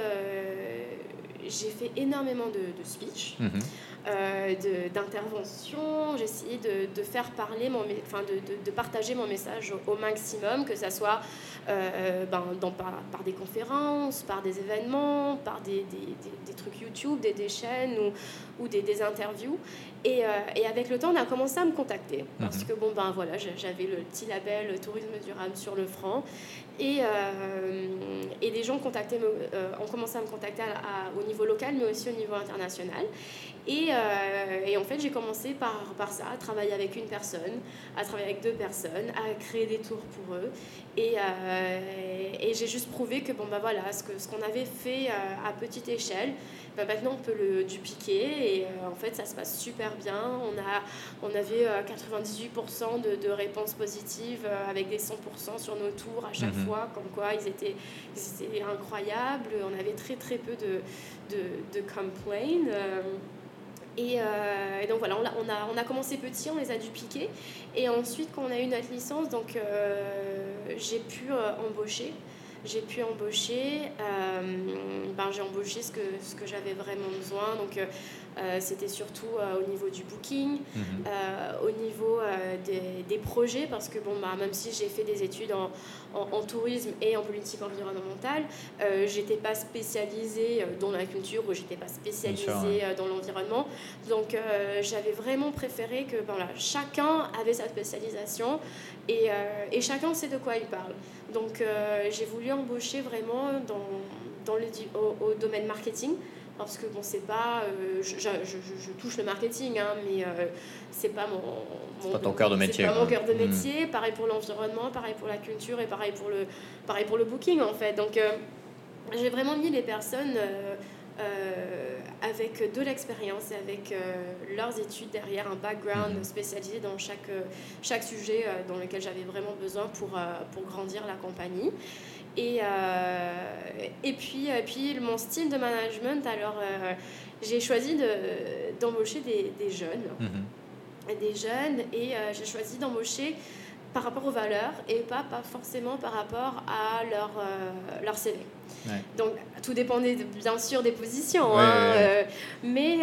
j'ai fait énormément de, de speech. Mhm. Euh, d'intervention, j'ai essayé de, de, faire parler, mon, enfin de, de, partager mon message au, maximum, que ce soit euh, ben, dans, par, par, des conférences, par des événements, par des, des, des, trucs YouTube, des, des chaînes ou, ou des, interviews. Et, euh, et, avec le temps, on a commencé à me contacter parce mhm. que bon, ben voilà, j'avais le petit label tourisme durable sur le front et, et des gens contactaient, ont commencé à me contacter au niveau local mais aussi au niveau international. Et, euh, et, en fait, j'ai commencé par, par ça, à travailler avec une personne, à travailler avec deux personnes, à créer des tours pour eux. Et, euh, et j'ai juste prouvé que, bon, bah voilà, ce qu'on ce qu'on avait fait euh, à petite échelle, bah maintenant on peut le dupliquer. Et en fait, ça se passe super bien. On, a, on avait 98% de, de, réponses positives avec des 100% sur nos tours à chaque mhm. fois, comme quoi ils étaient, ils étaient incroyables. On avait très très peu de, de, de complaints. Euh, et, donc voilà, on a, on, a, commencé petit, on les a dupliqués. Et ensuite, quand on a eu notre licence, donc euh, j'ai pu euh, embaucher. J'ai pu embaucher, ben, j'ai embauché ce que, ce que j'avais vraiment besoin. Donc c'était surtout euh, au niveau du booking, mhm. euh, au niveau des, des, projets, parce que bon, bah, même si j'ai fait des études en, en, tourisme et en politique environnementale, j'étais pas spécialisée dans la culture ou j'étais pas spécialisée dans l'environnement. Donc j'avais vraiment préféré que ben, là, chacun avait sa spécialisation et, et, chacun sait de quoi il parle. Donc j'ai voulu embaucher vraiment dans, dans le, au domaine marketing parce que bon c'est pas euh, je, je, je, touche le marketing hein, mais euh, c'est pas mon, mon pas ton cœur de métier pas mon cœur de hmm. métier pareil pour l'environnement pareil pour la culture et pareil pour le pareil pour le booking en fait donc euh, j'ai vraiment mis les personnes avec de l'expérience et avec leurs études derrière un background hmm. spécialisé dans chaque, chaque sujet dans lequel j'avais vraiment besoin pour, pour grandir la compagnie. Et, euh, et, puis, euh, puis, mon style de management, alors euh, j'ai choisi d'embaucher des, des, jeunes. Mhm. Des jeunes, et j'ai choisi d'embaucher par rapport aux valeurs et pas, pas forcément par rapport à leur, leur CV. Donc, tout dépendait bien sûr des positions, hein, mais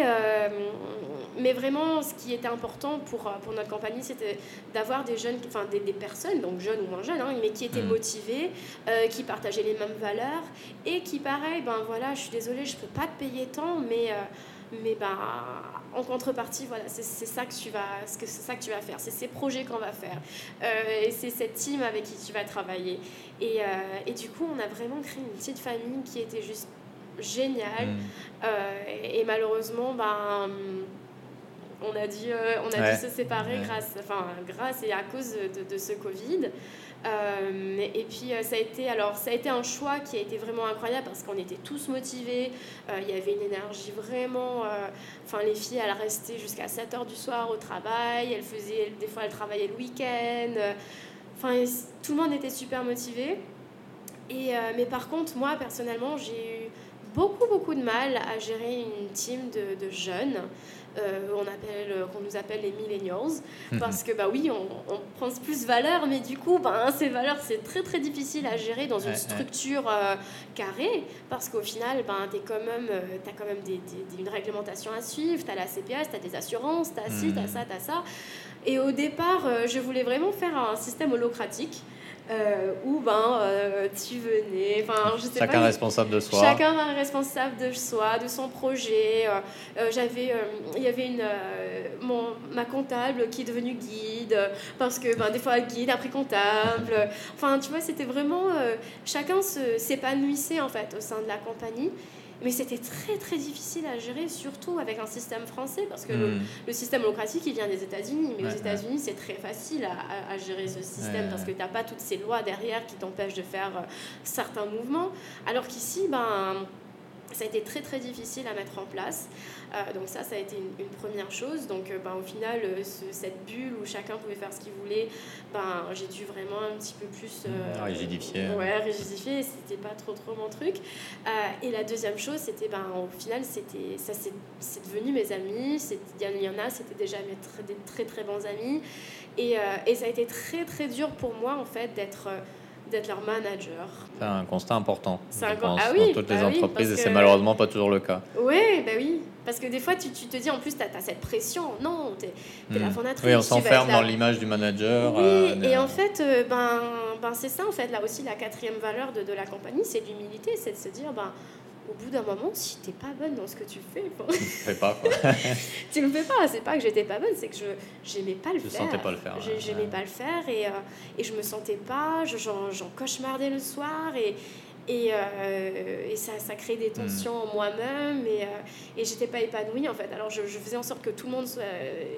mais vraiment, ce qui était important pour, euh, pour notre compagnie, c'était d'avoir des jeunes, enfin des, des, personnes, donc jeunes ou moins jeunes, hein, mais qui étaient mm. motivés, euh, qui partageaient les mêmes valeurs et qui, pareil, ben voilà, je suis désolée, je peux pas te payer tant, mais euh, mais ben, en contrepartie, voilà, c'est ça que tu vas, c'est ça que tu vas faire, c'est ces projets qu'on va faire, et c'est cette team avec qui tu vas travailler. Et, et, du coup, on a vraiment créé une petite famille qui était juste géniale. Mm. et, et, malheureusement, ben on a dû, euh, on a dû se séparer grâce, enfin, grâce et à cause de, de ce Covid. Euh, et puis euh, ça a été alors ça a été un choix qui a été vraiment incroyable parce qu'on était tous motivés. Il y avait une énergie vraiment les filles elles restaient jusqu'à 7 heures du soir au travail. Elles faisaient des fois elles travaillaient le week-end. Enfin tout le monde était super motivé. Et mais par contre moi personnellement j'ai eu beaucoup beaucoup de mal à gérer une team de jeunes euh, on appelle, euh, qu'on nous appelle les millennials, mhm. parce que bah oui, on, on, prend plus valeur, mais du coup, bah, ces valeurs, c'est très très difficile à gérer dans une structure euh, carrée, parce qu'au final, bah, tu quand même, as quand même des, une réglementation à suivre, tu as la CPS, tu as des assurances, tu as ci, tu as ça, tu as ça. Et au départ, je voulais vraiment faire un système holocratique euh, où ben, euh, tu venais. Enfin, je sais chacun responsable de soi. Chacun responsable de soi, de son projet. Euh, j'avais, il y avait une, mon, ma comptable qui est devenue guide, parce que ben, des fois, guide, après comptable. Enfin, tu vois, c'était vraiment. chacun se, s'épanouissait en fait au sein de la compagnie. Mais c'était très très difficile à gérer, surtout avec un système français, parce que le, hmm. système holocratique, il vient des États-Unis. Mais aux États-Unis, c'est très facile à, à, gérer ce système, parce que tu n'as pas toutes ces lois derrière qui t'empêchent de faire euh, certains mouvements. Alors qu'ici, ben Ça a été très très difficile à mettre en place. Euh, donc ça, ça a été une, première chose. Donc euh, ben, au final, euh, cette bulle où chacun pouvait faire ce qu'il voulait, ben, j'ai dû vraiment un petit peu plus... rigidifier. Ouais, rigidifier. C'était pas trop trop mon truc. et la deuxième chose, c'était ben, au final, c'était ça c'est devenu mes amis. Il y en a, c'était déjà mes très, des très très bons amis. Et, et, ça a été très très dur pour moi en fait d'être d'être leur manager. C'est un constat important. C'est un ah oui, dans toutes les bah entreprises et c'est malheureusement pas toujours le cas. Oui, bah oui. Parce que des fois, tu, tu te dis en plus, tu as, cette pression. Non, tu es, la hmm. fondatrice. Oui, on s'enferme dans l'image du manager. Oui, euh, et en fait, euh, ben, ben, c'est ça, en fait, là aussi, la quatrième valeur de, de la compagnie, c'est l'humilité, c'est de se dire, ben, au bout d'un moment, si t'es pas bonne dans ce que tu fais, tu le fais pas. Quoi. tu le fais pas. C'est pas que j'étais pas bonne, c'est que je j'aimais pas le je faire. sentais pas le faire. J'aimais pas le faire et, euh, et je me sentais pas. J'en cauchemardais le soir et et, euh, et ça, ça crée des tensions en moi-même et, euh, et j'étais pas épanouie en fait. Alors je, je, faisais en sorte que tout le monde soit,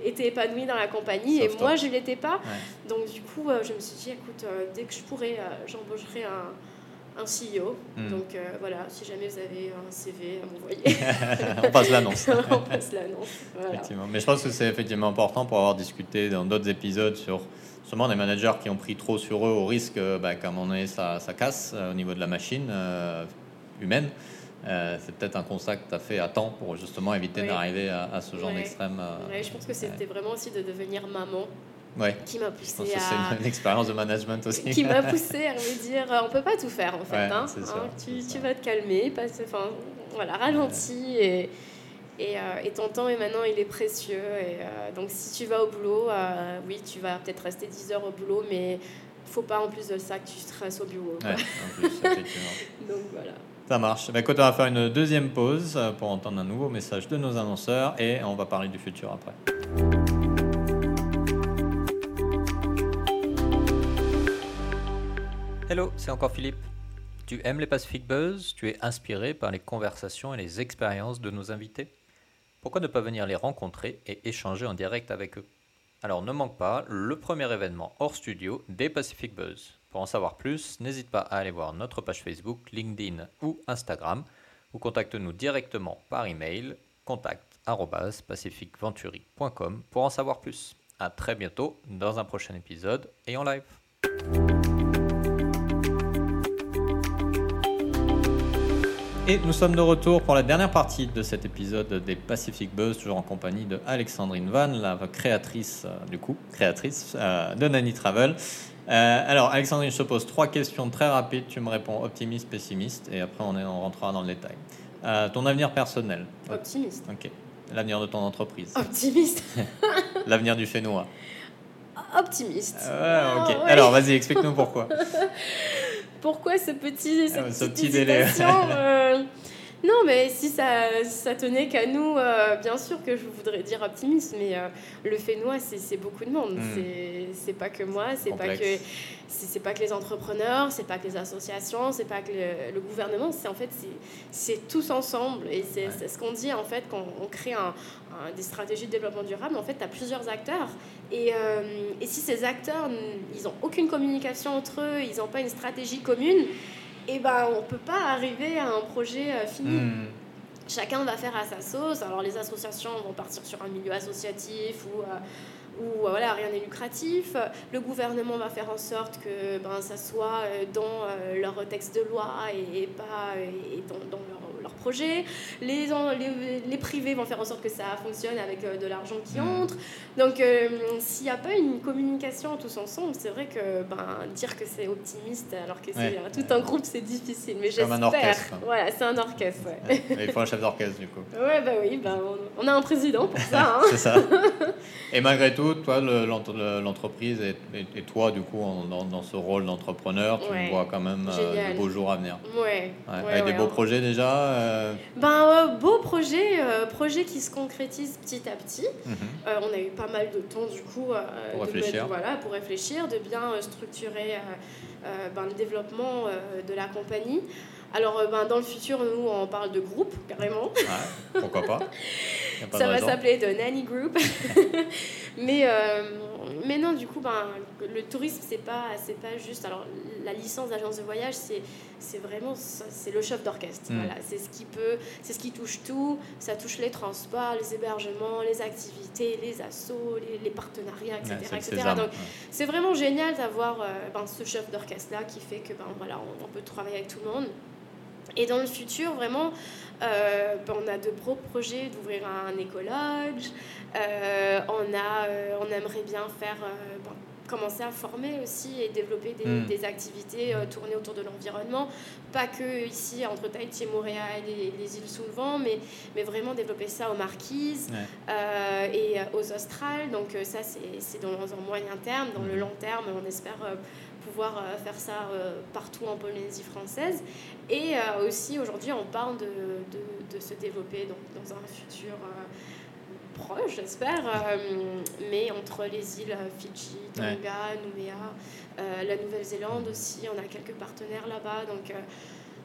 était épanoui dans la compagnie et moi je l'étais pas. Donc du coup, je me suis dit, écoute, dès que je pourrais, j'embaucherai un un CEO. Hmm. Donc euh, voilà, si jamais vous avez un CV à m'envoyer. on passe l'annonce. on passe l'annonce. Effectivement. Mais je pense que c'est effectivement important pour avoir discuté dans d'autres épisodes sur justement des managers qui ont pris trop sur eux au risque euh, bah, qu'à un moment donné ça, ça casse euh, au niveau de la machine humaine. c'est peut-être un constat que tu as fait à temps pour justement éviter d'arriver à, ce genre d'extrême. je pense que c'était vraiment aussi de devenir maman ouais. qui m'a poussé à. C'est une, expérience de management aussi. qui m'a poussé à me dire euh, on peut pas tout faire en fait. hein, hein tu, tu, vas te calmer, passe, enfin, voilà, ralentis et. Et, euh, et, ton temps est maintenant il est précieux et euh, donc si tu vas au boulot oui tu vas peut-être rester 10 heures au boulot mais faut pas en plus de ça que tu stresses au bureau ouais, en plus, effectivement. donc voilà ça marche. Bah, écoute, on va faire une deuxième pause pour entendre un nouveau message de nos annonceurs et on va parler du futur après. Hello, c'est encore Philippe. Tu aimes les Pacific Buzz? Tu es inspiré par les conversations et les expériences de nos invités? Pourquoi ne pas venir les rencontrer et échanger en direct avec eux? Alors ne manque pas le premier événement hors studio des Pacific Buzz. Pour en savoir plus, n'hésite pas à aller voir notre page Facebook, LinkedIn ou Instagram ou contacte-nous directement par email contact@pacificventuri.com pour en savoir plus. À très bientôt dans un prochain épisode et en live. Et nous sommes de retour pour la dernière partie de cet épisode des Pacific Buzz, toujours en compagnie de Alexandrine Van, la créatrice, euh, du coup, créatrice euh, de Nanny Travel. Euh, alors, Alexandrine, je te pose trois questions très rapides. Tu me réponds optimiste, pessimiste, et après on, est, on rentrera dans le détail. ton avenir personnel Optimiste. Ok. L'avenir de ton entreprise Optimiste. L'avenir du Fénois Optimiste. Ah, ok. Alors, vas-y, explique-nous pourquoi. pourquoi ce petit, cette ah, petite délai euh, Non, mais si ça, ça tenait qu'à nous, euh, bien sûr que je voudrais dire optimiste, mais euh, le Fénois, c'est beaucoup de monde. Hmm. C'est pas que moi, c'est pas que c'est pas que les entrepreneurs, c'est pas que les associations, c'est pas que le, gouvernement. C'est en fait c'est tous ensemble et c'est ce qu'on dit en fait quand on crée un, des stratégies de développement durable. En fait, tu as plusieurs acteurs et, et si ces acteurs ils ont aucune communication entre eux, ils n'ont pas une stratégie commune et eh ben on peut pas arriver à un projet euh, fini. Hmm. Chacun va faire à sa sauce. Alors les associations vont partir sur un milieu associatif ou euh, où euh, voilà, rien n'est lucratif. Le gouvernement va faire en sorte que ben, ça soit dans leur texte de loi et, pas et dans, dans leur projet. Les, les, les, privés vont faire en sorte que ça fonctionne avec euh, de l'argent qui mm. entre. Donc, euh, s'il n'y a pas une communication tous ensemble, c'est vrai que ben, dire que c'est optimiste alors que c'est tout un groupe, c'est difficile. Mais j'espère. un orchestre. Voilà, c'est un orchestre. Ouais. il faut un chef d'orchestre, du coup. Ouais, bah oui, ben, on a un président pour ça. Hein. c'est ça. Et malgré tout, toi, l'entreprise et, toi, du coup, dans, dans ce rôle d'entrepreneur, tu vois quand même euh, de beaux jours à venir. Ouais. Avec des beaux projets déjà euh, ben, euh, beau projet, euh, projet qui se concrétise petit à petit. Mhm. on a eu pas mal de temps du coup pour, réfléchir. voilà, pour réfléchir, de bien structurer ben, le développement de la compagnie. Alors, ben, dans le futur, nous, on parle de groupe, carrément. pourquoi pas ça va s'appeler The Nanny Group. mais, euh, mais non, du coup, ben, le tourisme, c'est pas, c'est pas juste. Alors, la licence d'agence de voyage, c'est, c'est vraiment c'est le chef d'orchestre. Mm. Voilà, c'est ce qui peut, c'est ce qui touche tout. Ça touche les transports, les hébergements, les activités, les assos, les, partenariats, etc. etc. Donc, c'est vraiment génial d'avoir euh, ben, ce chef d'orchestre là qui fait que ben, voilà, on peut travailler avec tout le monde. Et dans le futur, vraiment, euh, ben, on a de gros projets d'ouvrir un écologe. Euh, on, a, euh, on aimerait bien faire, ben, commencer à former aussi et développer des, hmm. des activités tournées autour de l'environnement. Pas que ici, entre Tahiti et Montréal et les îles sous le vent, mais, mais vraiment développer ça aux Marquises et aux Australes. Donc ça, c'est dans un moyen terme. Dans le hmm. long terme, on espère pouvoir euh, faire ça euh, partout en Polynésie française. Et euh, aussi, aujourd'hui, on parle de, de, de, se développer donc, dans un futur proche, j'espère, mais entre les îles Fidji, Tonga, Nouméa, la Nouvelle-Zélande aussi, on a quelques partenaires là-bas. Donc,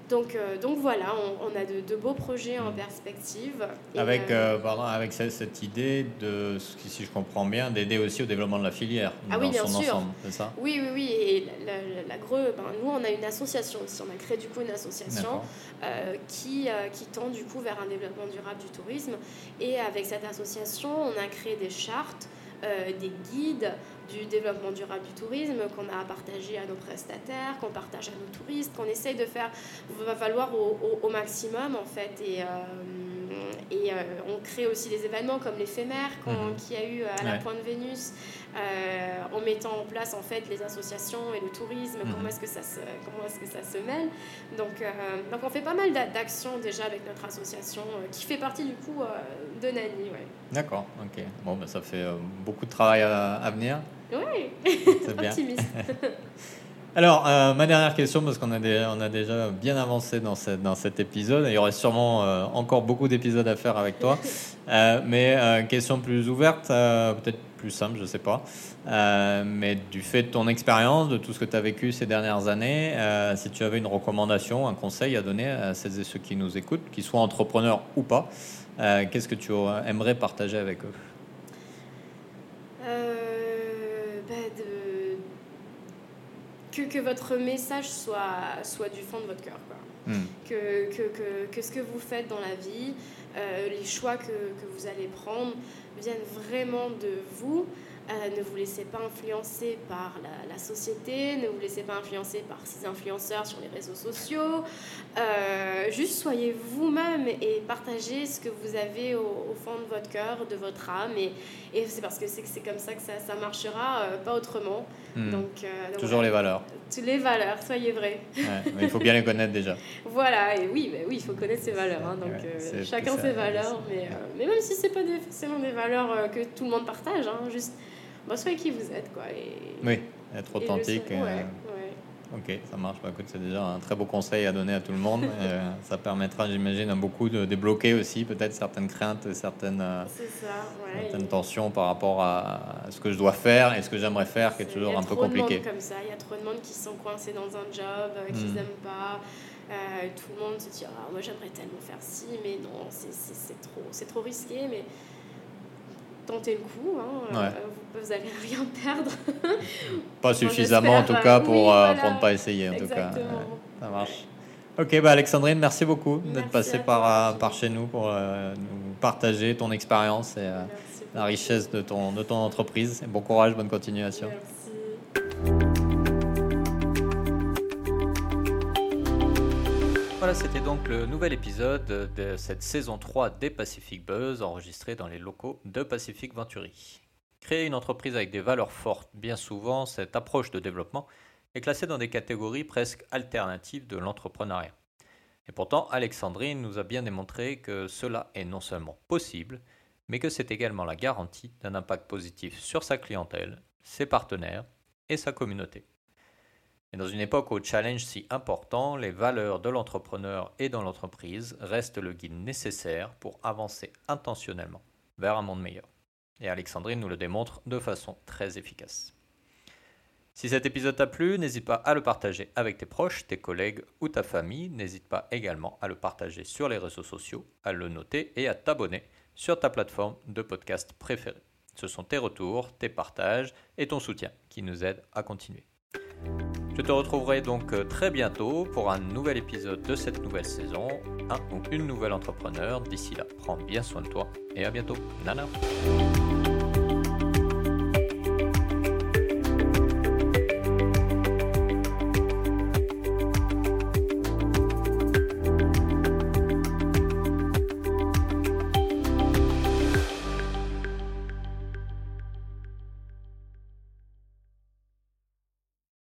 donc, euh, donc voilà, on, a de, beaux projets en perspective. avec, euh, euh, avec cette, idée, de, si je comprends bien, d'aider aussi au développement de la filière ah oui, bien sûr. c'est ça? Oui, oui, oui. Et la, la, ben, nous, on a une association aussi. On a créé du coup une association qui, qui tend du coup vers un développement durable du tourisme. Et avec cette association, on a créé des chartes, des guides, du développement durable du tourisme qu'on a à partager à nos prestataires, qu'on partage à nos touristes, qu'on essaye de faire va falloir au, au, maximum en fait. Et, euh, et euh, on crée aussi des événements comme l'éphémère mhm. qu'il y a eu à la Pointe Vénus, euh, en mettant en place en fait les associations et le tourisme, mhm. comment est-ce que ça se comment est-ce que ça se mêle. Donc donc on fait pas mal d'actions déjà avec notre association qui fait partie du coup de Nani. Ouais. D'accord, ok. Bon, ben, ça fait beaucoup de travail à, à venir. Oui, optimiste. Alors, euh, ma dernière question, parce qu'on a, on a déjà bien avancé dans, cette, dans cet épisode, il y aurait sûrement euh, encore beaucoup d'épisodes à faire avec toi, euh, mais question plus ouverte, peut-être plus simple, je ne sais pas, mais du fait de ton expérience, de tout ce que tu as vécu ces dernières années, si tu avais une recommandation, un conseil à donner à celles et ceux qui nous écoutent, qu'ils soient entrepreneurs ou pas, qu'est-ce que tu aimerais partager avec eux? Que, que, votre message soit, soit du fond de votre cœur. Quoi. Hmm. Que, que, que, ce que vous faites dans la vie, euh, les choix que, vous allez prendre viennent vraiment de vous. Euh, ne vous laissez pas influencer par la, société, ne vous laissez pas influencer par ces influenceurs sur les réseaux sociaux. Euh, juste soyez vous-même et partagez ce que vous avez au, fond de votre cœur, de votre âme. Et, et c'est parce que c'est comme ça que ça, ça marchera, euh, pas autrement. Hmm. Donc, Toujours les valeurs. Les valeurs, soyez vrai. mais il faut bien les connaître déjà. voilà, et oui, mais oui, il faut connaître ses valeurs. Hein, donc chacun ses valeurs, mais, mais même si c'est pas forcément des valeurs que tout le monde partage, hein, juste bah, soyez qui vous êtes. Quoi, et, oui, être authentique. Euh, ok, ça marche. Bah, écoute, c'est déjà un très beau conseil à donner à tout le monde. Euh, ça permettra, j'imagine, à beaucoup de débloquer aussi peut-être certaines craintes, certaines, euh, certaines tensions par rapport à ce que je dois faire et ce que j'aimerais faire, qui est toujours un peu compliqué. comme ça. Il y a trop de monde qui sont coincés dans un job, qui n'aiment hmm. pas. tout le monde se dit ah, moi j'aimerais tellement faire ci, mais non, c'est trop, trop risqué. Mais tenter le coup. Hein, euh, vous, n'allez rien perdre. pas suffisamment en tout cas pour, euh, pour ne pas essayer en tout cas. ça marche. Ok, bah Alexandrine, merci beaucoup d'être passée par, par chez nous pour euh, nous partager ton expérience et la richesse de ton, de ton entreprise. bon courage, bonne continuation. Voilà, c'était donc le nouvel épisode de cette saison 3 des Pacific Buzz enregistré dans les locaux de Pacific Venturi. Créer une entreprise avec des valeurs fortes, bien souvent, cette approche de développement est classée dans des catégories presque alternatives de l'entrepreneuriat. Et pourtant, Alexandrine nous a bien démontré que cela est non seulement possible, mais que c'est également la garantie d'un impact positif sur sa clientèle, ses partenaires et sa communauté. Et dans une époque où challenge si important, les valeurs de l'entrepreneur et dans l'entreprise restent le guide nécessaire pour avancer intentionnellement vers un monde meilleur. Et Alexandrine nous le démontre de façon très efficace. Si cet épisode t'a plu, n'hésite pas à le partager avec tes proches, tes collègues ou ta famille. N'hésite pas également à le partager sur les réseaux sociaux, à le noter et à t'abonner sur ta plateforme de podcast préférée. Ce sont tes retours, tes partages et ton soutien qui nous aident à continuer. Je te retrouverai donc euh, très bientôt pour un nouvel épisode de cette nouvelle saison, un ou une nouvelle entrepreneur. D'ici là, prends bien soin de toi et à bientôt. Nana.